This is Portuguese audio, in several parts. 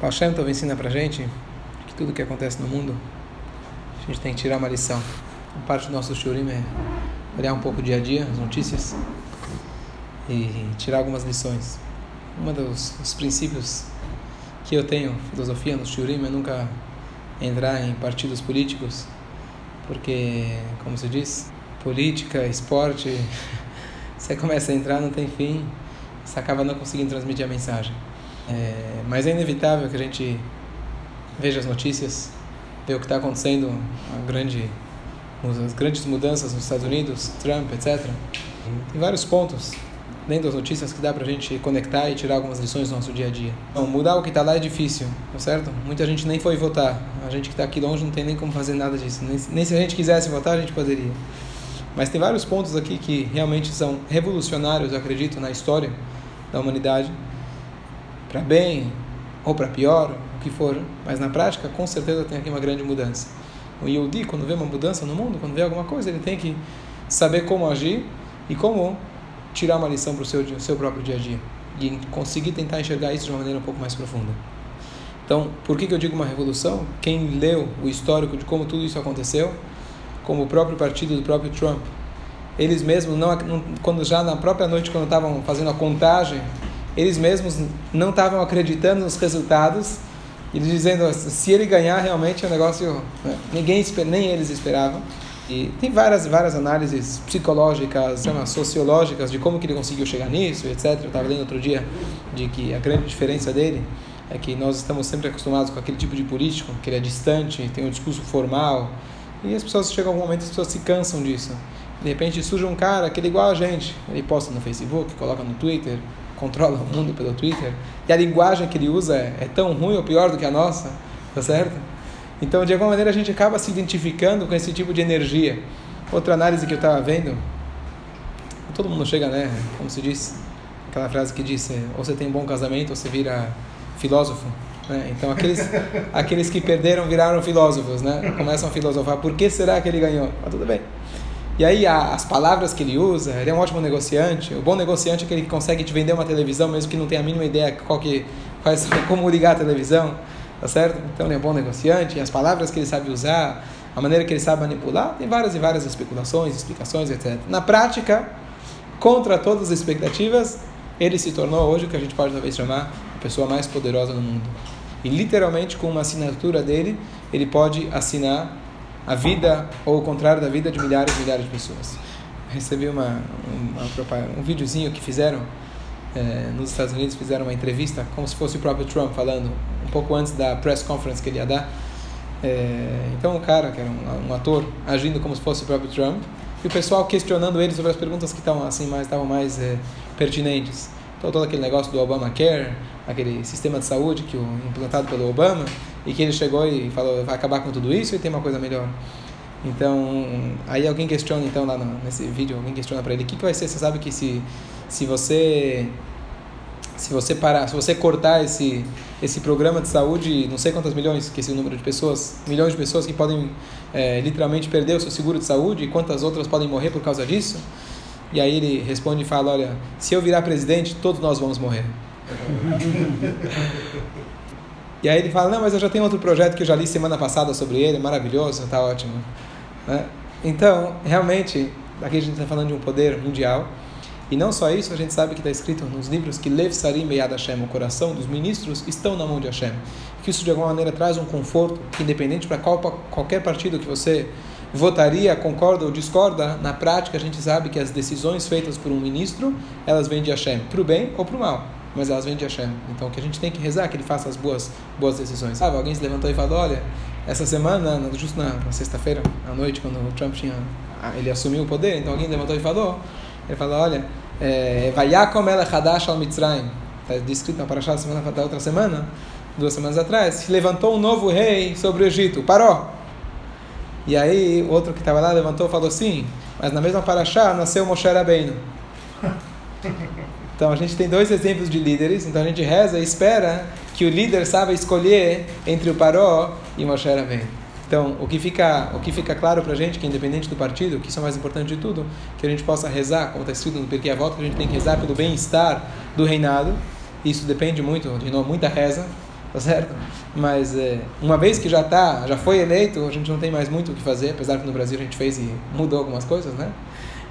Hashem Tov ensina pra gente que tudo que acontece no mundo, a gente tem que tirar uma lição. Parte do nosso shurim é olhar um pouco dia a dia, as notícias, e tirar algumas lições. Um dos, dos princípios que eu tenho, filosofia no shurim, é nunca entrar em partidos políticos, porque, como se diz, política, esporte, você começa a entrar, não tem fim, você acaba não conseguindo transmitir a mensagem. É, mas é inevitável que a gente veja as notícias, ver o que está acontecendo, a grande, as grandes mudanças nos Estados Unidos, Trump, etc. Tem vários pontos dentro das notícias que dá para a gente conectar e tirar algumas lições do nosso dia a dia. Bom, mudar o que está lá é difícil, tá certo? Muita gente nem foi votar. A gente que está aqui longe não tem nem como fazer nada disso. Nem, nem se a gente quisesse votar, a gente poderia. Mas tem vários pontos aqui que realmente são revolucionários, eu acredito, na história da humanidade para bem ou para pior, o que for, mas na prática, com certeza tem aqui uma grande mudança. O Yehudi, quando vê uma mudança no mundo, quando vê alguma coisa, ele tem que saber como agir e como tirar uma lição para o seu, seu próprio dia a dia e conseguir tentar enxergar isso de uma maneira um pouco mais profunda. Então, por que, que eu digo uma revolução? Quem leu o histórico de como tudo isso aconteceu, como o próprio partido do próprio Trump, eles mesmos, não, quando já na própria noite, quando estavam fazendo a contagem eles mesmos não estavam acreditando nos resultados, eles dizendo se ele ganhar realmente é um negócio né? ninguém nem eles esperavam. E tem várias várias análises psicológicas, sociológicas de como que ele conseguiu chegar nisso, etc. Eu estava lendo outro dia de que a grande diferença dele é que nós estamos sempre acostumados com aquele tipo de político, que ele é distante, tem um discurso formal, e as pessoas chegam a algum momento as pessoas se cansam disso. De repente surge um cara que é igual a gente, ele posta no Facebook, coloca no Twitter, controla o mundo pelo Twitter, e a linguagem que ele usa é, é tão ruim ou pior do que a nossa, tá certo? Então, de alguma maneira, a gente acaba se identificando com esse tipo de energia. Outra análise que eu estava vendo, todo mundo chega, né? Como se diz, aquela frase que diz: é, ou você tem um bom casamento ou você vira filósofo. Né? Então, aqueles, aqueles que perderam viraram filósofos, né? Começam a filosofar: por que será que ele ganhou? Mas tudo bem. E aí a, as palavras que ele usa, ele é um ótimo negociante. O bom negociante é aquele que consegue te vender uma televisão, mesmo que não tenha a mínima ideia qual que, quais, como ligar a televisão, tá certo? Então ele é um bom negociante. E as palavras que ele sabe usar, a maneira que ele sabe manipular, tem várias e várias especulações, explicações, etc. Na prática, contra todas as expectativas, ele se tornou hoje o que a gente pode talvez chamar a pessoa mais poderosa no mundo. E literalmente com uma assinatura dele, ele pode assinar a vida, ou o contrário da vida de milhares e milhares de pessoas. Recebi uma, uma, um videozinho que fizeram é, nos Estados Unidos, fizeram uma entrevista, como se fosse o próprio Trump falando, um pouco antes da press conference que ele ia dar. É, então o cara, que era um, um, ator, agindo como se fosse o próprio Trump, e o pessoal questionando ele sobre as perguntas que estavam assim mais mais é, pertinentes. Então todo aquele negócio do Obamacare, aquele sistema de saúde que o implantado pelo Obama, e que ele chegou e falou vai acabar com tudo isso e tem uma coisa melhor. Então, aí alguém questiona então lá no, nesse vídeo, alguém questiona para ele, o que, que vai ser? Você sabe que se se você se você parar, se você cortar esse esse programa de saúde, não sei quantas milhões, que esse número de pessoas, milhões de pessoas que podem é, literalmente perder o seu seguro de saúde e quantas outras podem morrer por causa disso? E aí ele responde e fala, olha, se eu virar presidente, todos nós vamos morrer. E aí ele fala, não, mas eu já tenho outro projeto que eu já li semana passada sobre ele, maravilhoso, está ótimo. Né? Então, realmente, aqui a gente está falando de um poder mundial. E não só isso, a gente sabe que está escrito nos livros que Lev Sarim Beyad Hashem, o coração dos ministros, estão na mão de Hashem. Que isso de alguma maneira traz um conforto, independente para qual, qualquer partido que você votaria, concorda ou discorda, na prática a gente sabe que as decisões feitas por um ministro, elas vêm de Hashem, para o bem ou para o mal mas elas vêm de Hashem. Então, que a gente tem que rezar que ele faça as boas, boas decisões. Sabe, alguém se levantou e falou, olha, essa semana, justo na, na sexta-feira, à noite, quando o Trump tinha, ele assumiu o poder, então alguém levantou e falou, ele falou, olha, é, Vayakom el Hadash al Mitzrayim, está descrito na Parashá da outra semana, duas semanas atrás, se levantou um novo rei sobre o Egito, parou. E aí, outro que estava lá levantou e falou assim, mas na mesma Parashá nasceu Moshe Rabbeinu. Então a gente tem dois exemplos de líderes, então a gente reza e espera que o líder saiba escolher entre o Paró e o Moshe Rabbeinu. Então, o que fica, o que fica claro para a gente, que independente do partido, que isso é o mais importante de tudo, que a gente possa rezar, como está escrito no Pirkei Avot, que a gente tem que rezar pelo bem-estar do reinado. Isso depende muito, de novo, muita reza, tá certo? Mas é, uma vez que já tá, já foi eleito, a gente não tem mais muito o que fazer, apesar que no Brasil a gente fez e mudou algumas coisas, né?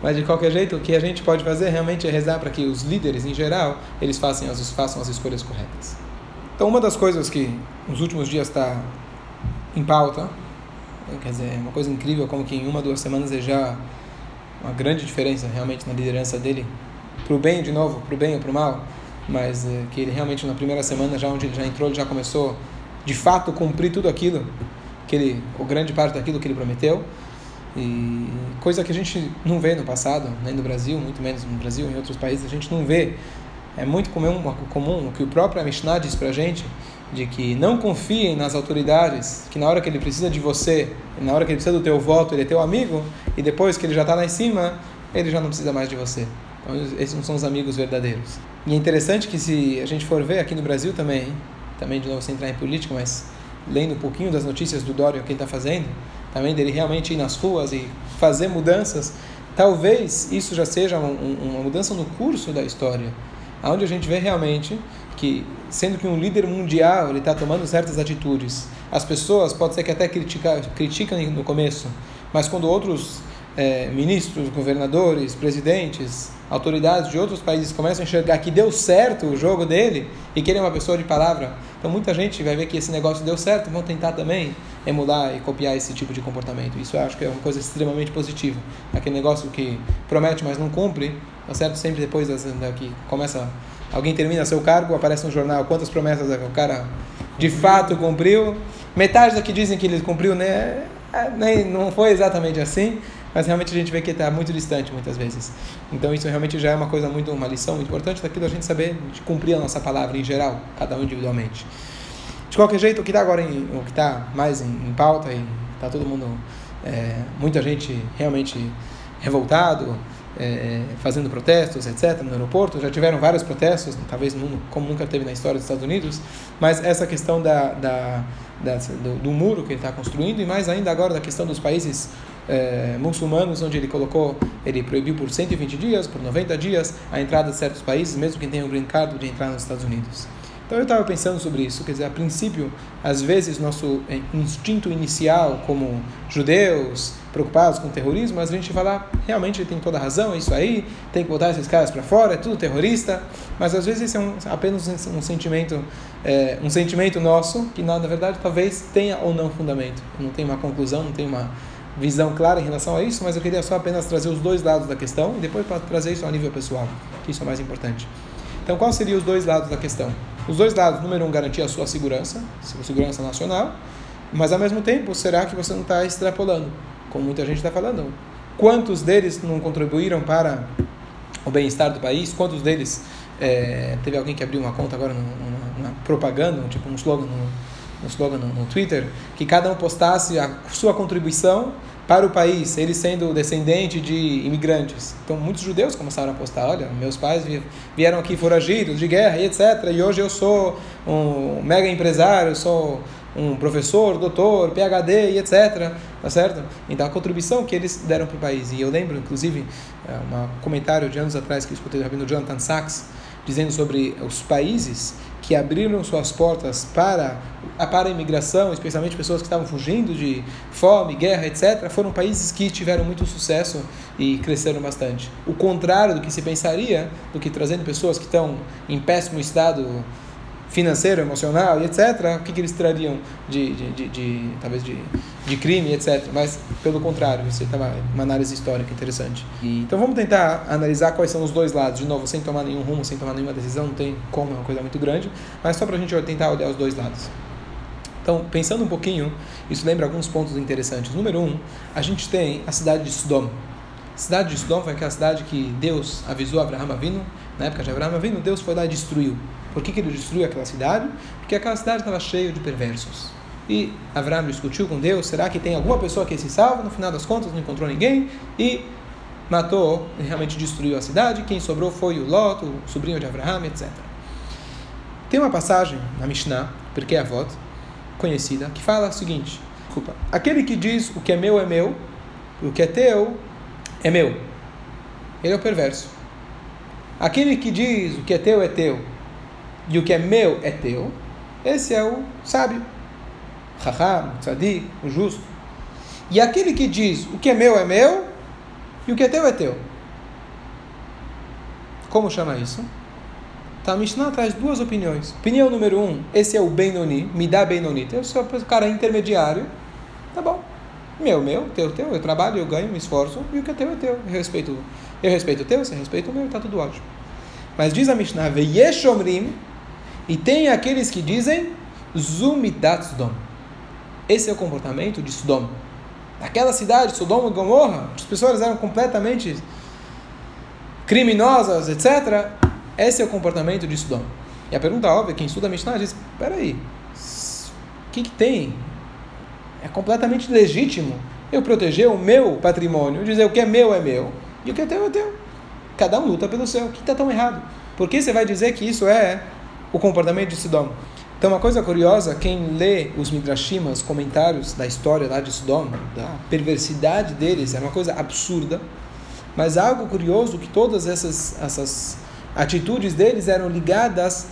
Mas de qualquer jeito, o que a gente pode fazer realmente é rezar para que os líderes em geral eles façam as, façam as escolhas corretas. Então, uma das coisas que nos últimos dias está em pauta, quer dizer, é uma coisa incrível como que em uma duas semanas é já uma grande diferença realmente na liderança dele, para o bem de novo, para o bem ou para o mal, mas é, que ele realmente na primeira semana já onde ele já entrou ele já começou de fato cumprir tudo aquilo que ele, ou grande parte daquilo que ele prometeu. E coisa que a gente não vê no passado, nem no Brasil, muito menos no Brasil, em outros países, a gente não vê. É muito comum, comum o que o próprio Mishnah diz para a gente, de que não confiem nas autoridades, que na hora que ele precisa de você, na hora que ele precisa do teu voto, ele é teu amigo, e depois que ele já está lá em cima, ele já não precisa mais de você. Então, esses não são os amigos verdadeiros. E é interessante que se a gente for ver aqui no Brasil também, também de novo sem entrar em política, mas lendo um pouquinho das notícias do Dória, o que ele está fazendo, também dele realmente ir nas ruas e fazer mudanças, talvez isso já seja um, uma mudança no curso da história, onde a gente vê realmente que, sendo que um líder mundial ele está tomando certas atitudes, as pessoas pode ser que até critica, criticam no começo, mas quando outros é, ministros, governadores, presidentes, autoridades de outros países começam a enxergar que deu certo o jogo dele e que ele é uma pessoa de palavra, então muita gente vai ver que esse negócio deu certo, vão tentar também emular e copiar esse tipo de comportamento. Isso eu acho que é uma coisa extremamente positiva. Aquele negócio que promete, mas não cumpre, tá certo? Sempre depois das, da, que começa, alguém termina seu cargo, aparece no jornal quantas promessas o cara de fato cumpriu. Metade da que dizem que ele cumpriu, né? É, nem, não foi exatamente assim, mas realmente a gente vê que está muito distante muitas vezes. Então isso realmente já é uma coisa muito, uma lição muito importante daquilo a gente saber de cumprir a nossa palavra em geral, cada um individualmente. De qualquer jeito, o que está agora, em, o que está mais em, em, pauta e está todo mundo, é, muita gente realmente revoltado, é, fazendo protestos, etc., no aeroporto. Já tiveram vários protestos, talvez como nunca teve na história dos Estados Unidos, mas essa questão da, da, da do, do, muro que ele está construindo e mais ainda agora da questão dos países é, muçulmanos, onde ele colocou, ele proibiu por 120 dias, por 90 dias, a entrada de certos países, mesmo quem tem um green card, de entrar nos Estados Unidos. Então eu estava pensando sobre isso, quer dizer, a princípio, às vezes nosso eh, instinto inicial como judeus preocupados com terrorismo, a gente fala, realmente ele tem toda a razão, é isso aí, tem que botar esses caras para fora, é tudo terrorista, mas às vezes é um, apenas um, sentimento, é, um sentimento nosso que na verdade talvez tenha ou não fundamento, não tem uma conclusão, não tem uma visão clara em relação a isso, mas eu queria só apenas trazer os dois lados da questão e depois para trazer isso a nível pessoal, que isso é mais importante. Então, quais seriam os dois lados da questão? Os dois lados, número um, garantir a sua segurança, sua segurança nacional, mas ao mesmo tempo, será que você não está extrapolando? Como muita gente está falando. Quantos deles não contribuíram para o bem-estar do país? Quantos deles. É, teve alguém que abriu uma conta agora numa, propaganda, tipo um slogan um slogan no, no Twitter, que cada um postasse a sua contribuição para o país, ele sendo descendente de imigrantes. Então, muitos judeus começaram a postar: olha, meus pais vieram aqui foragidos de guerra e etc. E hoje eu sou um mega empresário, sou um professor, doutor, PhD e etc. Tá certo? Então, a contribuição que eles deram para o país. E eu lembro, inclusive, é, um comentário de anos atrás que eu escutei do Rabino Jonathan Sachs, dizendo sobre os países que abriram suas portas para para a imigração, especialmente pessoas que estavam fugindo de fome, guerra, etc., foram países que tiveram muito sucesso e cresceram bastante. O contrário do que se pensaria, do que trazendo pessoas que estão em péssimo estado financeiro, emocional e etc., o que, que eles trariam de, de, de, de talvez de, de crime, etc. Mas, pelo contrário, isso é uma, uma análise histórica interessante. E, então, vamos tentar analisar quais são os dois lados, de novo, sem tomar nenhum rumo, sem tomar nenhuma decisão, não tem como, é uma coisa muito grande, mas só para a gente tentar olhar os dois lados. Então, pensando um pouquinho, isso lembra alguns pontos interessantes. Número um, a gente tem a cidade de Sodom. A cidade de Sodom foi aquela cidade que Deus avisou Abraão Avinu, na época de Abraão Avinu, Deus foi lá e destruiu. Por que, que ele destruiu aquela cidade? Porque aquela cidade estava cheia de perversos. E Abraão discutiu com Deus: será que tem alguma pessoa que se salva? No final das contas, não encontrou ninguém e matou, realmente destruiu a cidade. Quem sobrou foi o Lot, o sobrinho de Abraão, etc. Tem uma passagem na Mishnah, porque é a voto, conhecida, que fala o seguinte: desculpa, aquele que diz o que é meu é meu, o que é teu é meu. Ele é o perverso. Aquele que diz o que é teu é teu e o que é meu é teu, esse é o sábio. Raham, tzadik, o justo. E aquele que diz o que é meu é meu e o que é teu é teu. Como chama isso? Tá, a Mishnah traz duas opiniões. Opinião número um, esse é o Benoni, me dá Benoni. Eu sou o cara intermediário, tá bom. Meu, meu, teu, teu, eu trabalho, eu ganho, me esforço, e o que é teu é teu. Eu respeito, eu respeito o teu, você respeita o meu, tá tudo ótimo. Mas diz a Mishnah, Veyeshomrim, e tem aqueles que dizem, Zumidat Sodom. Esse é o comportamento de Sodom. Naquela cidade, Sodom e Gomorra, as pessoas eram completamente criminosas, etc. Esse é o comportamento de Sodom. E a pergunta óbvia, quem estuda a Mishnah diz, peraí, o que, que tem? É completamente legítimo eu proteger o meu patrimônio, dizer o que é meu é meu e o que é teu é teu. Cada um luta pelo seu. O que está tão errado? Por que você vai dizer que isso é o comportamento de Sodom? Então, uma coisa curiosa, quem lê os Midrashim, os comentários da história lá de Sodom, da perversidade deles, é uma coisa absurda, mas algo curioso que todas essas, essas atitudes deles eram ligadas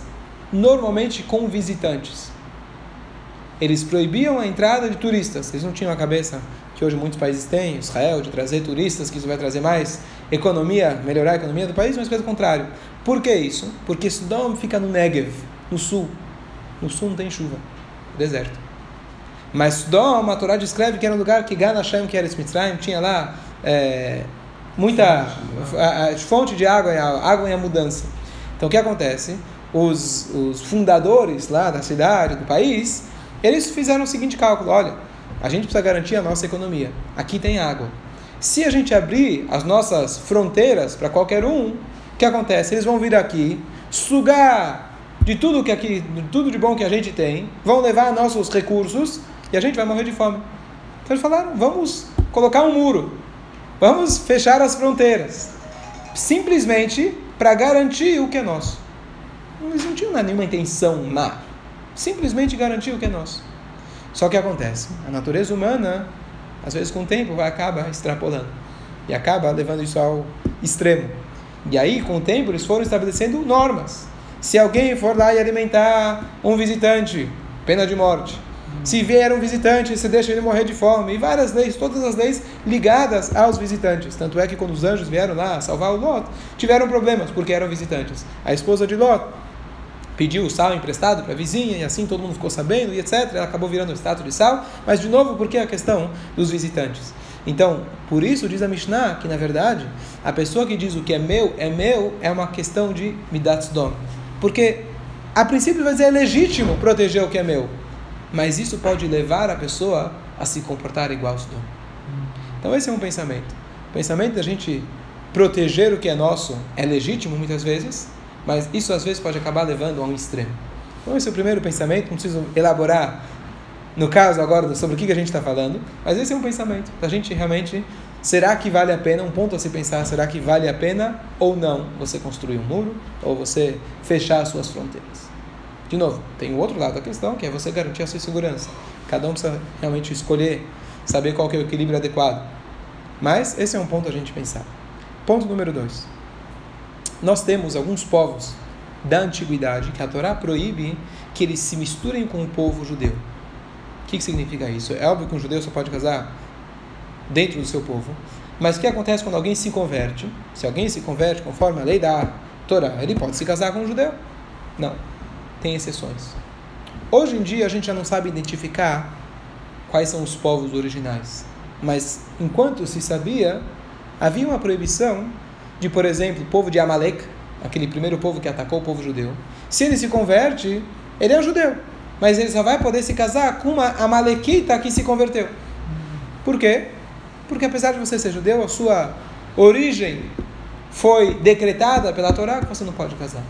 normalmente com visitantes. Eles proibiam a entrada de turistas, eles não tinham a cabeça que hoje muitos países têm, Israel, de trazer turistas, que isso vai trazer mais economia, melhorar a economia do país, mas pelo contrário. Por que isso? Porque Sodom fica no Negev, no sul, no sul não tem chuva, deserto. Mas Sodom, a Torá descreve que era um lugar que Gan que era Mitzrayim, tinha lá é, muita fonte de água, a água em mudança. Então o que acontece? Os, os fundadores lá da cidade, do país, eles fizeram o seguinte cálculo: olha, a gente precisa garantir a nossa economia. Aqui tem água. Se a gente abrir as nossas fronteiras para qualquer um, o que acontece? Eles vão vir aqui, sugar de tudo que aqui, de tudo de bom que a gente tem, vão levar nossos recursos e a gente vai morrer de fome. Então eles falaram: vamos colocar um muro, vamos fechar as fronteiras, simplesmente para garantir o que é nosso. Eles não tinham nenhuma intenção má, simplesmente garantir o que é nosso. Só que acontece, a natureza humana, às vezes com o tempo, acaba extrapolando e acaba levando isso ao extremo. E aí, com o tempo, eles foram estabelecendo normas. Se alguém for lá e alimentar um visitante, pena de morte. Se vier um visitante, você deixa ele morrer de fome. E várias leis, todas as leis ligadas aos visitantes. Tanto é que quando os anjos vieram lá salvar o Lot, tiveram problemas, porque eram visitantes. A esposa de Lot pediu o sal emprestado para a vizinha, e assim todo mundo ficou sabendo, e etc. Ela acabou virando o status de sal. Mas, de novo, por que a questão dos visitantes? Então, por isso diz a Mishnah que, na verdade, a pessoa que diz o que é meu é meu é uma questão de Midat Dom. Porque, a princípio, vai dizer é legítimo proteger o que é meu. Mas isso pode levar a pessoa a se comportar igual ao Sodom. Então, esse é um pensamento. O pensamento da gente proteger o que é nosso é legítimo muitas vezes, mas isso às vezes pode acabar levando a um extremo. Então, esse é o primeiro pensamento. Não preciso elaborar, no caso agora, sobre o que a gente está falando, mas esse é um pensamento. A gente realmente Será que vale a pena, um ponto a se pensar, será que vale a pena ou não você construir um muro ou você fechar as suas fronteiras? De novo, tem o outro lado da questão, que é você garantir a sua segurança. Cada um precisa realmente escolher, saber qual é o equilíbrio adequado. Mas esse é um ponto a gente pensar. Ponto número dois. Nós temos alguns povos da antiguidade que a Torá proíbe que eles se misturem com o povo judeu. O que, que significa isso? É óbvio que um judeu só pode casar dentro do seu povo. Mas o que acontece quando alguém se converte? Se alguém se converte conforme a lei da Torá, ele pode se casar com um judeu? Não. Tem exceções. Hoje em dia a gente já não sabe identificar quais são os povos originais. Mas enquanto se sabia, havia uma proibição de, por exemplo, o povo de Amalek, aquele primeiro povo que atacou o povo judeu. Se ele se converte, ele é um judeu. Mas ele só vai poder se casar com uma Amalequita que se converteu. Por quê? Porque apesar de você ser judeu, a sua origem foi decretada pela Torá que você não pode casar.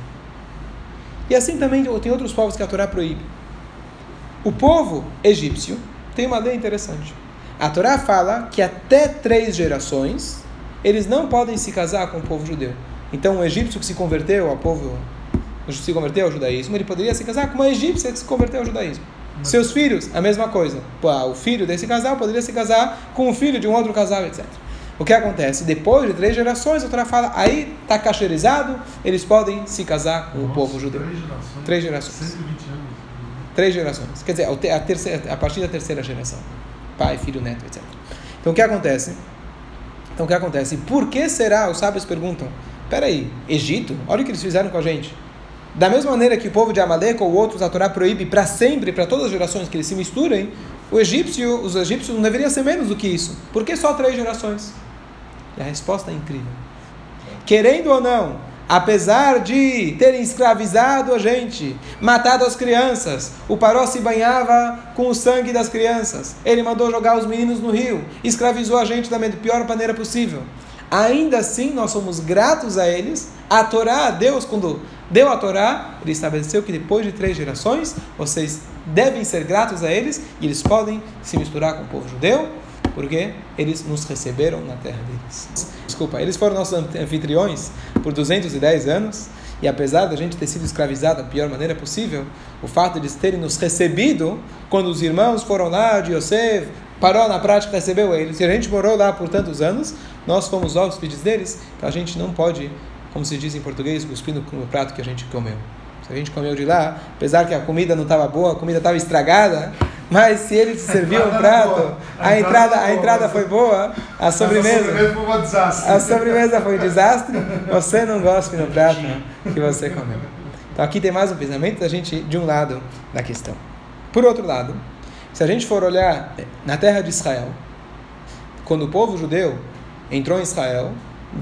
E assim também tem outros povos que a Torá proíbe. O povo egípcio tem uma lei interessante. A Torá fala que até três gerações eles não podem se casar com o povo judeu. Então, um egípcio que se converteu ao povo, se converteu ao judaísmo, ele poderia se casar com uma egípcia que se converteu ao judaísmo. Seus filhos, a mesma coisa. O filho desse casal poderia se casar com o filho de um outro casal, etc. O que acontece? Depois de três gerações, a Torá fala, aí está cacherizado, eles podem se casar com Nossa, o povo judeu. Três gerações. Três gerações. 120 anos. Três gerações. Quer dizer, a, terceira, a partir da terceira geração. Pai, filho, neto, etc. Então o que acontece? Então o que acontece? Por que será, os sábios perguntam, peraí, Egito? Olha o que eles fizeram com a gente. Da mesma maneira que o povo de Amalek ou outros a Torá proíbe para sempre, para todas as gerações que eles se misturem, o egípcio, os egípcios não deveriam ser menos do que isso. Por que só três gerações? E a resposta é incrível. Querendo ou não, apesar de terem escravizado a gente, matado as crianças, o Paró se banhava com o sangue das crianças. Ele mandou jogar os meninos no rio, escravizou a gente da pior maneira possível. Ainda assim, nós somos gratos a eles. A Torá, Deus, quando deu a Torá, ele estabeleceu que depois de três gerações, vocês devem ser gratos a eles e eles podem se misturar com o povo judeu, porque eles nos receberam na terra deles. Desculpa, eles foram nossos anfitriões por 210 anos. E apesar da gente ter sido escravizado da pior maneira possível, o fato de eles terem nos recebido, quando os irmãos foram lá de Yosef, parou na prática recebeu eles, a gente morou lá por tantos anos, nós fomos hóspedes deles, então a gente não pode, como se diz em português, cuspir no, no prato que a gente comeu. Se a gente comeu de lá, apesar que a comida não estava boa, a comida estava estragada, mas se ele te serviu um prato, a entrada, a entrada foi boa, a sobremesa, a sobremesa foi um desastre, você não gosta no prato que você comeu. Então aqui tem mais um pensamento da gente de um lado da questão. Por outro lado, se a gente for olhar na terra de Israel, quando o povo judeu entrou em Israel,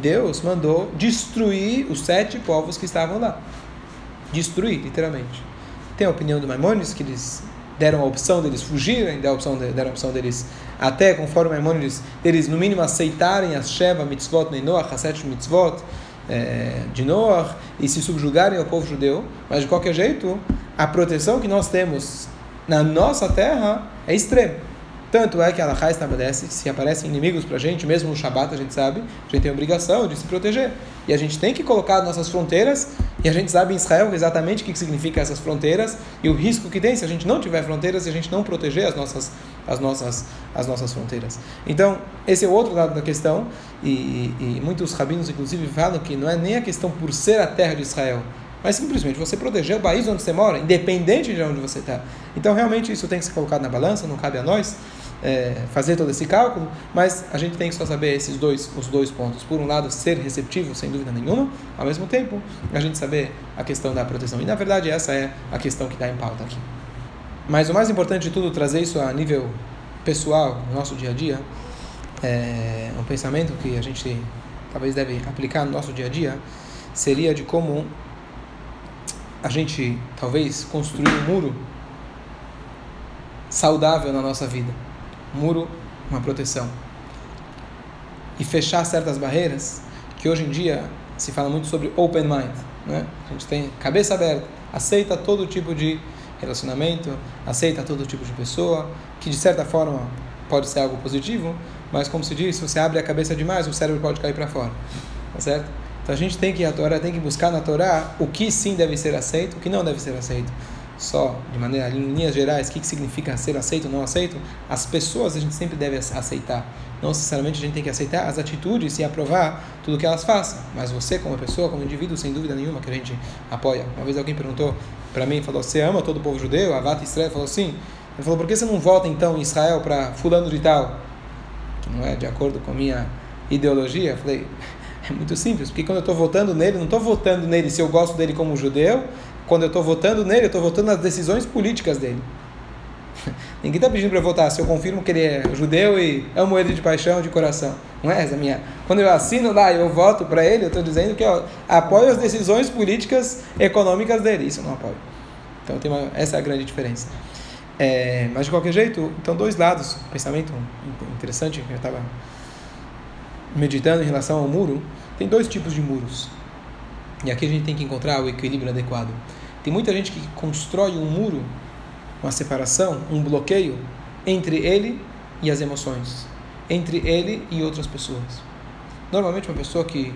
Deus mandou destruir os sete povos que estavam lá. Destruir, literalmente. Tem a opinião do Maimonides, que eles deram a opção deles fugirem, deram a opção, de, deram a opção deles, até conforme Maimonides, deles no mínimo aceitarem as Sheva mitzvot nem Noach, as sete mitzvot é, de Noach, e se subjugarem ao povo judeu. Mas de qualquer jeito, a proteção que nós temos na nossa terra é extrema. Tanto é que a Allahá estabelece se aparecem inimigos para a gente, mesmo no Shabat, a gente sabe, a gente tem a obrigação de se proteger. E a gente tem que colocar nossas fronteiras, e a gente sabe em Israel exatamente o que significa essas fronteiras e o risco que tem se a gente não tiver fronteiras e a gente não proteger as nossas, as nossas, as nossas fronteiras. Então, esse é o outro lado da questão, e, e muitos rabinos, inclusive, falam que não é nem a questão por ser a terra de Israel, mas simplesmente você proteger o país onde você mora, independente de onde você está. Então, realmente, isso tem que ser colocado na balança, não cabe a nós é, fazer todo esse cálculo, mas a gente tem que só saber esses dois, os dois pontos. Por um lado, ser receptivo, sem dúvida nenhuma, ao mesmo tempo, a gente saber a questão da proteção. E na verdade, essa é a questão que está em pauta aqui. Mas o mais importante de tudo, trazer isso a nível pessoal, no nosso dia a dia, é um pensamento que a gente talvez deve aplicar no nosso dia a dia, seria de como a gente talvez construir um muro saudável na nossa vida muro, uma proteção. E fechar certas barreiras, que hoje em dia se fala muito sobre open mind. Né? A gente tem cabeça aberta, aceita todo tipo de relacionamento, aceita todo tipo de pessoa, que de certa forma pode ser algo positivo, mas como se diz, se você abre a cabeça demais, o cérebro pode cair para fora. Tá certo? Então a gente tem que a Torá tem que buscar na Torá o que sim deve ser aceito, o que não deve ser aceito só de maneira em linhas gerais, o que, que significa ser aceito ou não aceito, as pessoas a gente sempre deve aceitar. Não necessariamente a gente tem que aceitar as atitudes e aprovar tudo que elas façam, mas você como pessoa, como indivíduo, sem dúvida nenhuma que a gente apoia. Uma vez alguém perguntou para mim, falou: "Você ama todo o povo judeu?" Avat Israel falou sim. Ele falou: "Por que você não vota então em Israel para fulano de tal?" Que não é de acordo com a minha ideologia. Eu falei: "É muito simples, porque quando eu estou votando nele, não estou votando nele se eu gosto dele como judeu, quando eu estou votando nele, eu estou votando nas decisões políticas dele. Ninguém está pedindo para votar se eu confirmo que ele é judeu e amo ele de paixão, de coração. Não é essa minha. Quando eu assino lá e eu voto para ele, eu estou dizendo que eu apoio as decisões políticas econômicas dele. Isso eu não apoio. Então tem uma, essa é a grande diferença. É, mas de qualquer jeito, então dois lados. Pensamento interessante eu estava meditando em relação ao muro. Tem dois tipos de muros. E aqui a gente tem que encontrar o equilíbrio adequado. Tem muita gente que constrói um muro, uma separação, um bloqueio entre ele e as emoções, entre ele e outras pessoas. Normalmente uma pessoa que,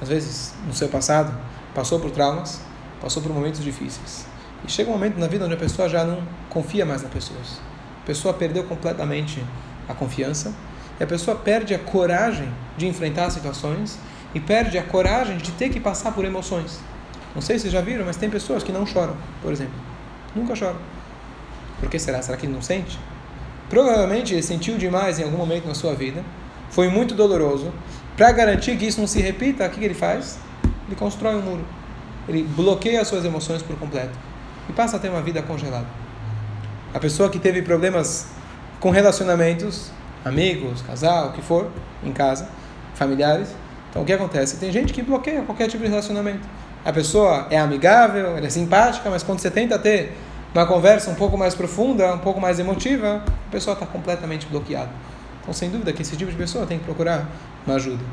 às vezes, no seu passado, passou por traumas, passou por momentos difíceis. E chega um momento na vida onde a pessoa já não confia mais nas pessoas. A pessoa perdeu completamente a confiança e a pessoa perde a coragem de enfrentar situações e perde a coragem de ter que passar por emoções. Não sei se vocês já viram, mas tem pessoas que não choram, por exemplo. Nunca choram. Por que será? Será que ele não sente? Provavelmente ele sentiu demais em algum momento na sua vida, foi muito doloroso. Para garantir que isso não se repita, o que ele faz? Ele constrói um muro. Ele bloqueia as suas emoções por completo e passa a ter uma vida congelada. A pessoa que teve problemas com relacionamentos, amigos, casal, o que for, em casa, familiares. Então o que acontece? Tem gente que bloqueia qualquer tipo de relacionamento. A pessoa é amigável, ela é simpática, mas quando você tenta ter uma conversa um pouco mais profunda, um pouco mais emotiva, a pessoa está completamente bloqueada. Então, sem dúvida que esse tipo de pessoa tem que procurar uma ajuda.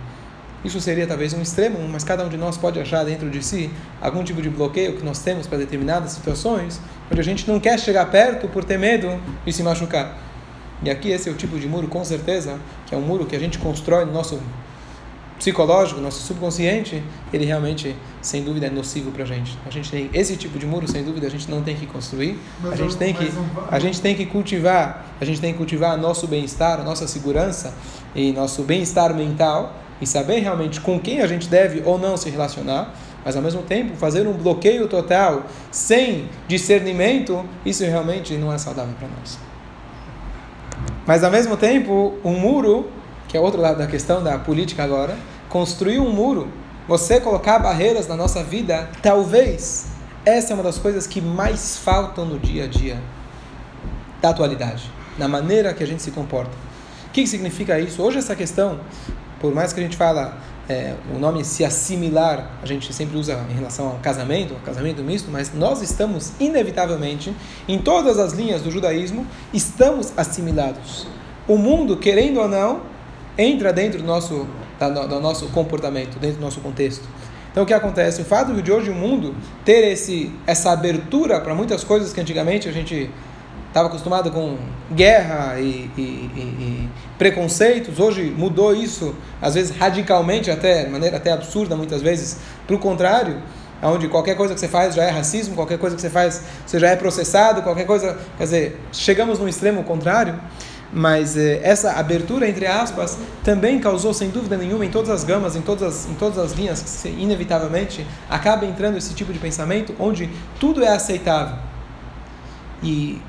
Isso seria talvez um extremo, mas cada um de nós pode achar dentro de si algum tipo de bloqueio que nós temos para determinadas situações, onde a gente não quer chegar perto por ter medo de se machucar. E aqui esse é o tipo de muro, com certeza, que é um muro que a gente constrói no nosso psicológico, nosso subconsciente, ele realmente, sem dúvida, é nocivo para a gente. A gente tem esse tipo de muro, sem dúvida, a gente não tem que construir. a gente tem que, a gente tem que cultivar, a gente tem que cultivar nosso bem-estar, a nossa segurança e nosso bem-estar mental e saber realmente com quem a gente deve ou não se relacionar. Mas ao mesmo tempo, fazer um bloqueio total sem discernimento, isso realmente não é saudável para nós. Mas ao mesmo tempo, um muro, que é outro lado da questão da política agora, construir um muro, você colocar barreiras na nossa vida, talvez essa é uma das coisas que mais faltam no dia a dia da atualidade, na maneira que a gente se comporta. O que significa isso? Hoje essa questão, por mais que a gente fala é, o nome se assimilar, a gente sempre usa em relação ao casamento, ao casamento misto, mas nós estamos, inevitavelmente, em todas as linhas do judaísmo, estamos assimilados. O mundo, querendo ou não, entra dentro do nosso, do nosso comportamento, dentro do nosso contexto. Então o que acontece? O fato de hoje o mundo ter esse, essa abertura para muitas coisas que antigamente a gente estava acostumado com guerra e, e, e, e, preconceitos, hoje mudou isso, às vezes radicalmente, até de maneira até absurda, muitas vezes, para o contrário, onde qualquer coisa que você faz já é racismo, qualquer coisa que você faz você já é processado, qualquer coisa, quer dizer, chegamos no extremo contrário, mas eh, essa abertura, entre aspas, também causou, sem dúvida nenhuma, em todas as gamas, em todas as, em todas as linhas, que inevitavelmente acaba entrando esse tipo de pensamento, onde tudo é aceitável. E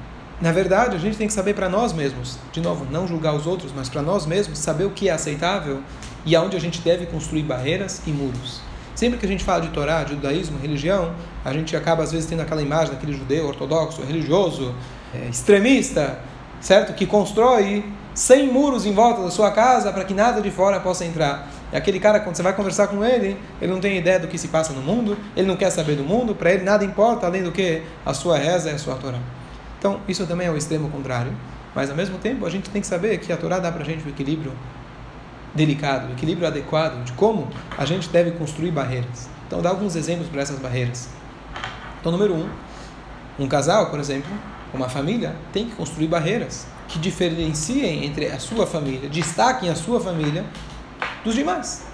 na verdade, a gente tem que saber para nós mesmos, de novo, não julgar os outros, mas para nós mesmos, saber o que é aceitável e aonde a gente deve construir barreiras e muros. Sempre que a gente fala de Torá, de judaísmo, religião, a gente acaba às vezes tendo aquela imagem daquele judeu ortodoxo, religioso, é, extremista, certo? Que constrói 100 muros em volta da sua casa para que nada de fora possa entrar. E aquele cara, quando você vai conversar com ele, ele não tem ideia do que se passa no mundo, ele não quer saber do mundo, para ele nada importa além do que a sua reza e a sua Torá. Então, isso também é o extremo contrário. Mas, ao mesmo tempo, a gente tem que saber que a Torá dá para a gente o equilíbrio delicado, o equilíbrio adequado de como a gente deve construir barreiras. Então, dá alguns exemplos para essas barreiras. Então, número um, um casal, por exemplo, uma família, tem que construir barreiras que diferenciem entre a sua família, destaquem a sua família dos demais.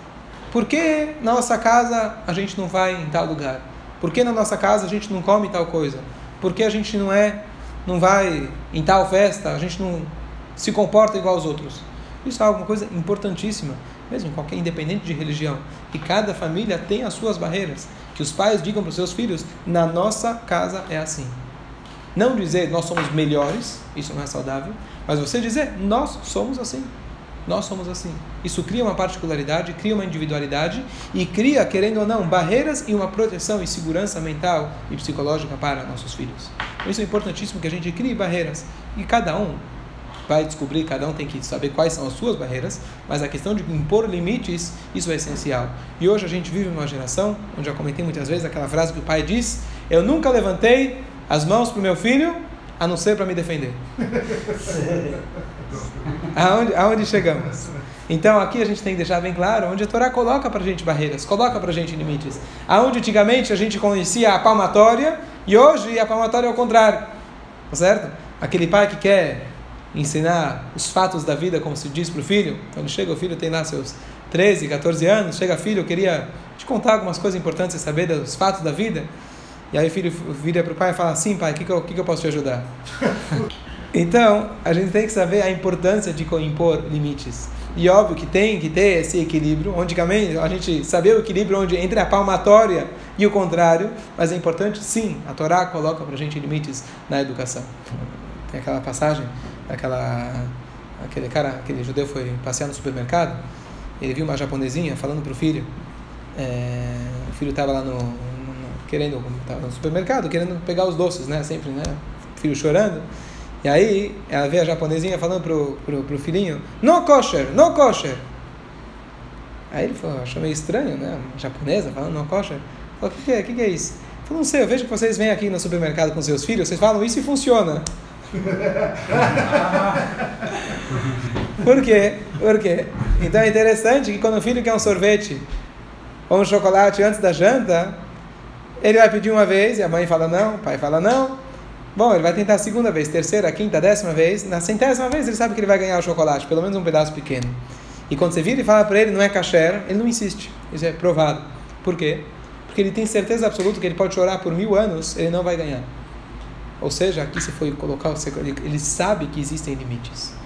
Por que na nossa casa a gente não vai em tal lugar? Por que na nossa casa a gente não come tal coisa? Por que a gente não é não vai em tal festa, a gente não se comporta igual aos outros. Isso é alguma coisa importantíssima, mesmo qualquer independente de religião. E cada família tem as suas barreiras. Que os pais digam para os seus filhos: na nossa casa é assim. Não dizer nós somos melhores, isso não é saudável, mas você dizer nós somos assim. Nós somos assim. Isso cria uma particularidade, cria uma individualidade e cria, querendo ou não, barreiras e uma proteção e segurança mental e psicológica para nossos filhos. Por isso é importantíssimo que a gente crie barreiras e cada um vai descobrir, cada um tem que saber quais são as suas barreiras, mas a questão de impor limites, isso é essencial. E hoje a gente vive numa geração, onde já comentei muitas vezes aquela frase que o pai diz: Eu nunca levantei as mãos para o meu filho, a não ser para me defender. aonde, aonde chegamos? Então aqui a gente tem que deixar bem claro onde a Torá coloca para a gente barreiras, coloca para a gente limites. Aonde antigamente a gente conhecia a palmatória e hoje a palmatória é o contrário, tá certo? Aquele pai que quer ensinar os fatos da vida, como se diz para o filho, quando chega o filho tem lá seus 13, 14 anos, chega filho, eu queria te contar algumas coisas importantes e saber dos fatos da vida. E aí o filho vira para o pai e fala, sim pai, o que, que, eu, que, que eu posso te ajudar? então, a gente tem que saber a importância de impor limites. E óbvio que tem que ter esse equilíbrio, onde a gente saber o equilíbrio onde entre a palmatória e o contrário, mas é importante sim, a Torá coloca para a gente limites na educação. Tem aquela passagem, aquela aquele cara, aquele judeu foi passear no supermercado, ele viu uma japonesinha falando pro filho, é, o filho estava lá no, querendo, tava no supermercado, querendo pegar os doces, né, sempre, né, filho chorando, e aí ela vê a japonesinha falando pro, pro, pro filhinho, no kosher, no kosher. Aí ele falou, achou meio estranho, né, uma japonesa falando no kosher. Falou, o que, que é, o que, que é isso? Falou, não sei, eu vejo que vocês vêm aqui no supermercado com seus filhos, vocês falam isso e funciona. Por quê? Por quê? Então é interessante que quando o filho quer um sorvete ou um chocolate antes da janta, ele vai pedir uma vez e a mãe fala não, o pai fala não. Bom, ele vai tentar a segunda vez, terceira, quinta, décima vez. Na centésima vez ele sabe que ele vai ganhar o chocolate, pelo menos um pedaço pequeno. E quando você vira e fala para ele não é kasher, ele não insiste. Isso é provado. Por quê? Porque ele tem certeza absoluta que ele pode chorar por mil anos, ele não vai ganhar. Ou seja, aqui se foi colocar, ele sabe que existem limites.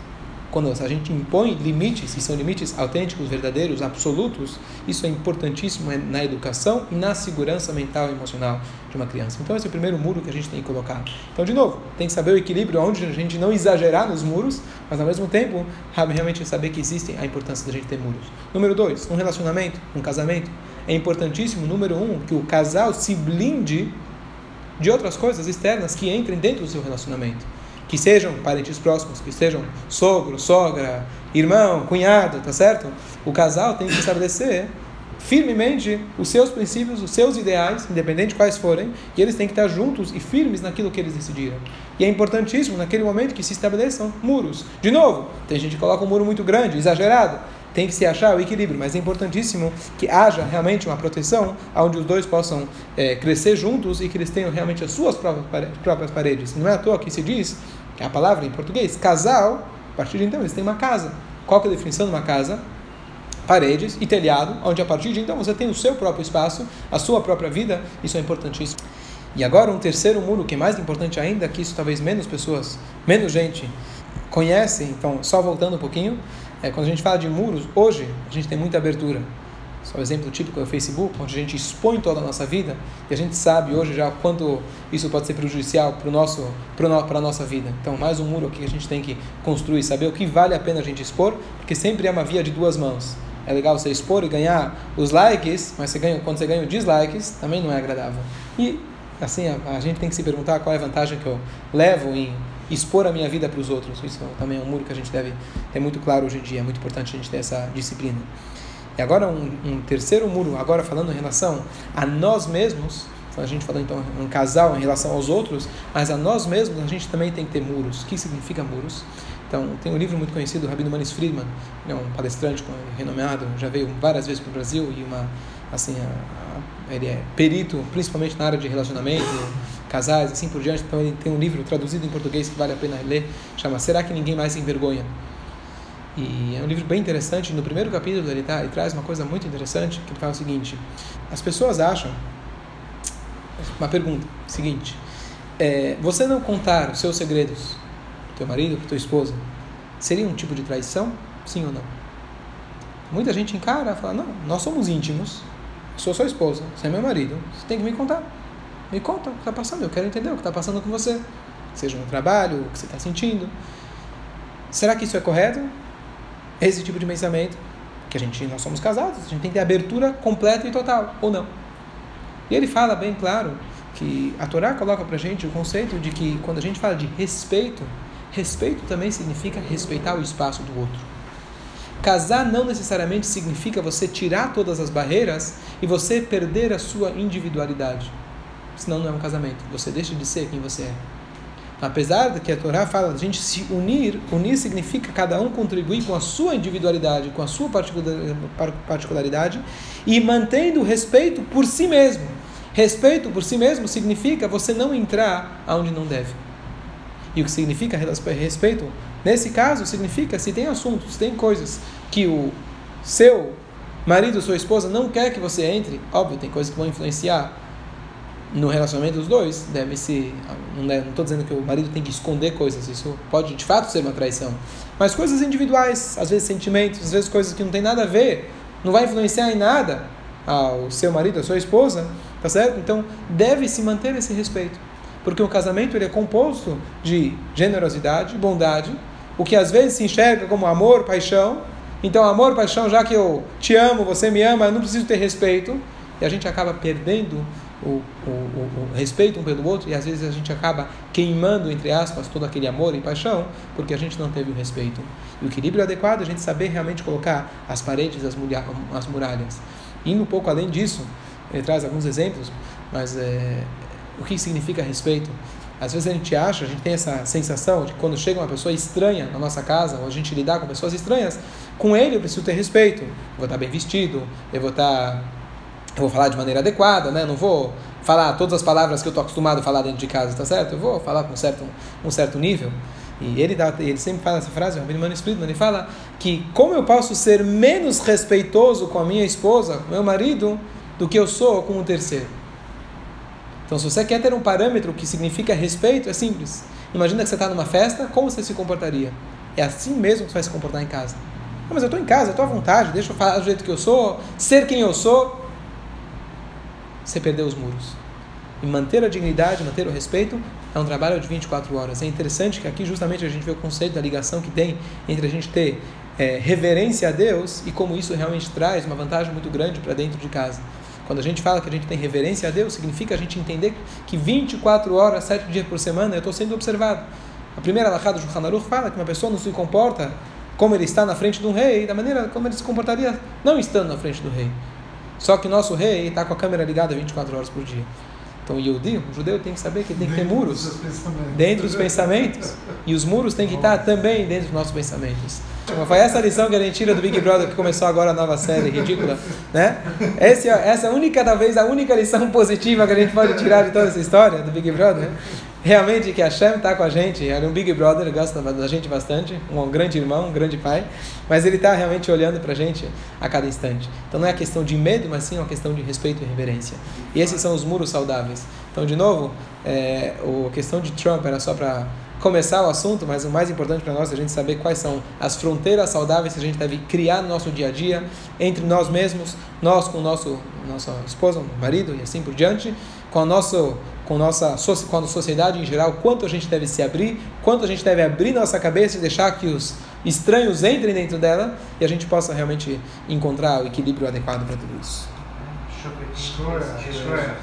Quando a gente impõe limites, e são limites autênticos, verdadeiros, absolutos, isso é importantíssimo na educação e na segurança mental e emocional de uma criança. Então, esse é o primeiro muro que a gente tem que colocar. Então, de novo, tem que saber o equilíbrio, onde a gente não exagerar nos muros, mas ao mesmo tempo, realmente saber que existem a importância da gente ter muros. Número dois, um relacionamento, um casamento. É importantíssimo, número um, que o casal se blinde de outras coisas externas que entrem dentro do seu relacionamento. Que sejam parentes próximos, que sejam sogro, sogra, irmão, cunhado, tá certo? O casal tem que estabelecer firmemente os seus princípios, os seus ideais, independente de quais forem, e eles têm que estar juntos e firmes naquilo que eles decidiram. E é importantíssimo naquele momento que se estabeleçam muros. De novo, tem gente que coloca um muro muito grande, exagerado tem que se achar o equilíbrio, mas é importantíssimo que haja realmente uma proteção onde os dois possam é, crescer juntos e que eles tenham realmente as suas próprias paredes. Não é à toa que se diz, é a palavra em português, casal, a partir de então eles têm uma casa. Qual é a definição de uma casa? Paredes e telhado, onde a partir de então você tem o seu próprio espaço, a sua própria vida, isso é importantíssimo. E agora um terceiro muro que é mais importante ainda, que isso talvez menos pessoas, menos gente conhece, então só voltando um pouquinho, é, quando a gente fala de muros, hoje a gente tem muita abertura. Só o exemplo típico é o Facebook, onde a gente expõe toda a nossa vida e a gente sabe hoje já quanto isso pode ser prejudicial para nosso para a nossa vida. Então, mais um muro aqui que a gente tem que construir, saber o que vale a pena a gente expor, porque sempre é uma via de duas mãos. É legal você expor e ganhar os likes, mas você ganha, quando você ganha os dislikes, também não é agradável. E assim, a, a gente tem que se perguntar qual é a vantagem que eu levo em expor a minha vida para os outros. Isso também é um muro que a gente deve ter muito claro hoje em dia. É muito importante a gente ter essa disciplina. E agora um, um terceiro muro, agora falando em relação a nós mesmos, a gente falou então um casal em relação aos outros, mas a nós mesmos a gente também tem que ter muros. O que significa muros? Então, tem um livro muito conhecido, do Rabino Manis Friedman, é um palestrante renomado, já veio várias vezes para o Brasil e uma, assim, a, a, ele é perito, principalmente na área de relacionamento, casais, assim por diante. Então ele tem um livro traduzido em português que vale a pena ler, chama Será que ninguém mais se envergonha? E é um livro bem interessante. No primeiro capítulo ele, tá, ele traz uma coisa muito interessante que ele fala o seguinte: as pessoas acham uma pergunta seguinte: é, você não contar os seus segredos teu marido, tua esposa, seria um tipo de traição? Sim ou não? Muita gente encara fala: não, nós somos íntimos. Sou sua esposa, você é meu marido, você tem que me contar. Me conta o que está passando, eu quero entender o que está passando com você. Seja no trabalho, o que você está sentindo. Será que isso é correto? Esse tipo de pensamento, que a gente, nós somos casados, a gente tem que ter abertura completa e total, ou não. E ele fala bem claro que a Torá coloca para gente o conceito de que quando a gente fala de respeito, respeito também significa respeitar o espaço do outro. Casar não necessariamente significa você tirar todas as barreiras e você perder a sua individualidade senão não é um casamento. Você deixa de ser quem você é. Apesar de que a Torá fala a gente se unir, unir significa cada um contribuir com a sua individualidade, com a sua particularidade e mantendo respeito por si mesmo. Respeito por si mesmo significa você não entrar aonde não deve. E o que significa respeito? Nesse caso, significa se tem assuntos, tem coisas que o seu marido, sua esposa não quer que você entre, óbvio, tem coisas que vão influenciar no relacionamento dos dois, deve se. Não estou dizendo que o marido tem que esconder coisas, isso pode de fato ser uma traição. Mas coisas individuais, às vezes sentimentos, às vezes coisas que não tem nada a ver, não vai influenciar em nada ao seu marido, à sua esposa, tá certo? Então deve se manter esse respeito. Porque o casamento ele é composto de generosidade, bondade, o que às vezes se enxerga como amor, paixão. Então, amor, paixão, já que eu te amo, você me ama, eu não preciso ter respeito. E a gente acaba perdendo o, o, o, o, respeito um pelo outro e às vezes a gente acaba queimando, entre aspas, todo aquele amor e paixão porque a gente não teve o respeito. E o equilíbrio adequado é a gente saber realmente colocar as paredes, as, as muralhas. Indo um pouco além disso, ele traz alguns exemplos, mas é, o que significa respeito? Às vezes a gente acha, a gente tem essa sensação de que quando chega uma pessoa estranha na nossa casa, ou a gente lidar com pessoas estranhas, com ele eu preciso ter respeito. Eu vou estar bem vestido, eu vou estar eu vou falar de maneira adequada, né? Não vou falar todas as palavras que eu estou acostumado a falar dentro de casa, tá certo? Eu vou falar com um certo, um certo nível. E ele, dá, ele sempre fala essa frase, o Rabino Espírito, ele fala que como eu posso ser menos respeitoso com a minha esposa, com meu marido, do que eu sou com o terceiro. Então, se você quer ter um parâmetro que significa respeito, é simples. Imagina que você está numa festa, como você se comportaria? É assim mesmo que você vai se comportar em casa. Não, mas eu estou em casa, estou à vontade, deixa eu falar do jeito que eu sou, ser quem eu sou você perdeu os muros. E manter a dignidade, manter o respeito, é um trabalho de 24 horas. É interessante que aqui justamente a gente vê o conceito da ligação que tem entre a gente ter é, reverência a Deus e como isso realmente traz uma vantagem muito grande para dentro de casa. Quando a gente fala que a gente tem reverência a Deus, significa a gente entender que 24 horas, 7 dias por semana, eu estou sendo observado. A primeira alahá do Shulchan Aruch fala que uma pessoa não se comporta como ele está na frente de um rei, da maneira como ele se comportaria não estando na frente do rei. Só que nosso rei está com a câmera ligada 24 horas por dia. Então, o Yehudi, o judeu, tem que saber que tem que ter muros dentro dos pensamentos. E os muros têm que estar também dentro dos nossos pensamentos. Então, foi essa lição que a gente tira do Big Brother, que começou agora a nova série ridícula. Né? Esse, essa é única, talvez, a única lição positiva que a gente pode tirar de toda essa história do Big Brother realmente que Hashem está com a gente, é um Big Brother, gosta da gente bastante, um grande irmão, um grande pai, mas ele está realmente olhando para a gente a cada instante. Então não é questão de medo, mas sim uma questão de respeito e reverência. E esses são os muros saudáveis. Então, de novo, é, a questão de Trump era só para começar o assunto, mas o mais importante para nós é a gente saber quais são as fronteiras saudáveis que a gente deve criar no nosso dia a dia, entre nós mesmos, nós com o nosso nossa esposa, marido e assim por diante, com a nosso com, nossa, com a sociedade em geral, quanto a gente deve se abrir, quanto a gente deve abrir nossa cabeça e deixar que os estranhos entrem dentro dela e a gente possa realmente encontrar o equilíbrio adequado para tudo isso.